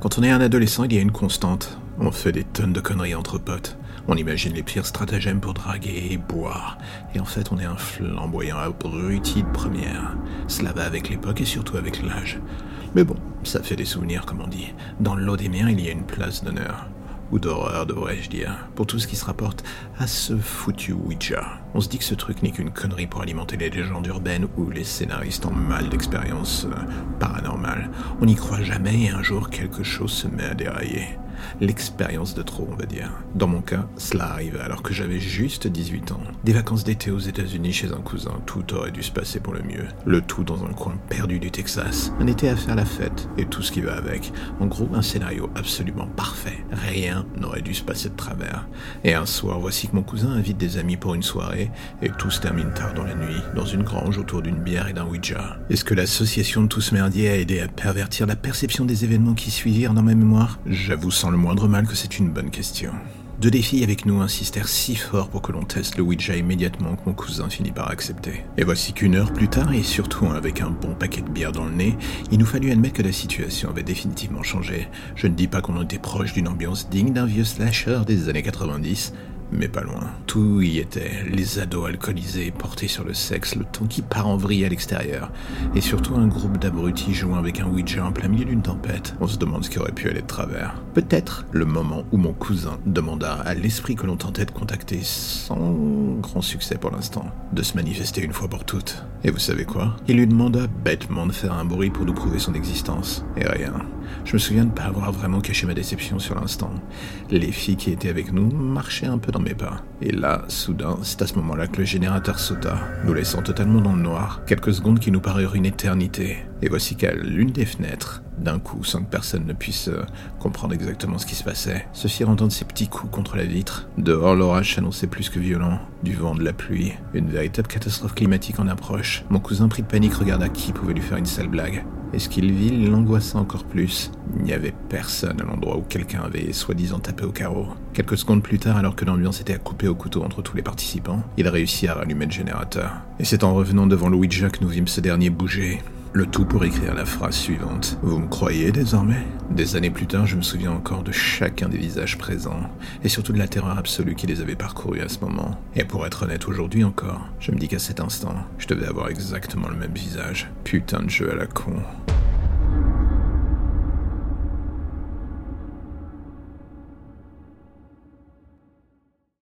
Quand on est un adolescent, il y a une constante. On fait des tonnes de conneries entre potes. On imagine les pires stratagèmes pour draguer et boire. Et en fait, on est un flamboyant abruti de première. Cela va avec l'époque et surtout avec l'âge. Mais bon, ça fait des souvenirs, comme on dit. Dans le lot des miens, il y a une place d'honneur ou d'horreur devrais-je dire, pour tout ce qui se rapporte à ce foutu Ouija. On se dit que ce truc n'est qu'une connerie pour alimenter les légendes urbaines ou les scénaristes en mal d'expériences euh, paranormales. On n'y croit jamais et un jour quelque chose se met à dérailler l'expérience de trop, on va dire. Dans mon cas, cela arrive alors que j'avais juste 18 ans. Des vacances d'été aux États-Unis chez un cousin, tout aurait dû se passer pour le mieux. Le tout dans un coin perdu du Texas. Un été à faire la fête et tout ce qui va avec. En gros, un scénario absolument parfait. Rien n'aurait dû se passer de travers. Et un soir, voici que mon cousin invite des amis pour une soirée et tout se termine tard dans la nuit, dans une grange autour d'une bière et d'un Ouija. Est-ce que l'association de tout ce merdier a aidé à pervertir la perception des événements qui suivirent dans ma mémoire? J'avoue sans le moindre mal que c'est une bonne question. Deux des filles avec nous insistèrent si fort pour que l'on teste le Ouija immédiatement que mon cousin finit par accepter. Et voici qu'une heure plus tard, et surtout avec un bon paquet de bière dans le nez, il nous fallut admettre que la situation avait définitivement changé. Je ne dis pas qu'on était proche d'une ambiance digne d'un vieux slasher des années 90, mais pas loin. Tout y était, les ados alcoolisés, portés sur le sexe, le temps qui part en vrille à l'extérieur, et surtout un groupe d'abrutis jouant avec un Ouija en plein milieu d'une tempête. On se demande ce qui aurait pu aller de travers. Peut-être le moment où mon cousin demanda à l'esprit que l'on tentait de contacter sans grand succès pour l'instant, de se manifester une fois pour toutes. Et vous savez quoi? Il lui demanda bêtement de faire un bruit pour nous prouver son existence. Et rien. Je me souviens de ne pas avoir vraiment caché ma déception sur l'instant. Les filles qui étaient avec nous marchaient un peu dans mes pas. Et là, soudain, c'est à ce moment-là que le générateur sauta, nous laissant totalement dans le noir. Quelques secondes qui nous parurent une éternité. Et voici qu'à l'une des fenêtres, d'un coup, sans que personne ne puisse euh, comprendre exactement ce qui se passait, se firent entendre ces petits coups contre la vitre. Dehors, l'orage s'annonçait plus que violent. Du vent, de la pluie. Une véritable catastrophe climatique en approche. Mon cousin pris de panique regarda qui pouvait lui faire une sale blague. Et ce qu'il vit l'angoissa encore plus? Il n'y avait personne à l'endroit où quelqu'un avait soi-disant tapé au carreau. Quelques secondes plus tard, alors que l'ambiance était à couper au couteau entre tous les participants, il réussit à rallumer le générateur. Et c'est en revenant devant le Ouija que nous vîmes ce dernier bouger. Le tout pour écrire la phrase suivante. Vous me croyez désormais? Des années plus tard, je me souviens encore de chacun des visages présents, et surtout de la terreur absolue qui les avait parcourus à ce moment. Et pour être honnête aujourd'hui encore, je me dis qu'à cet instant, je devais avoir exactement le même visage. Putain de jeu à la con.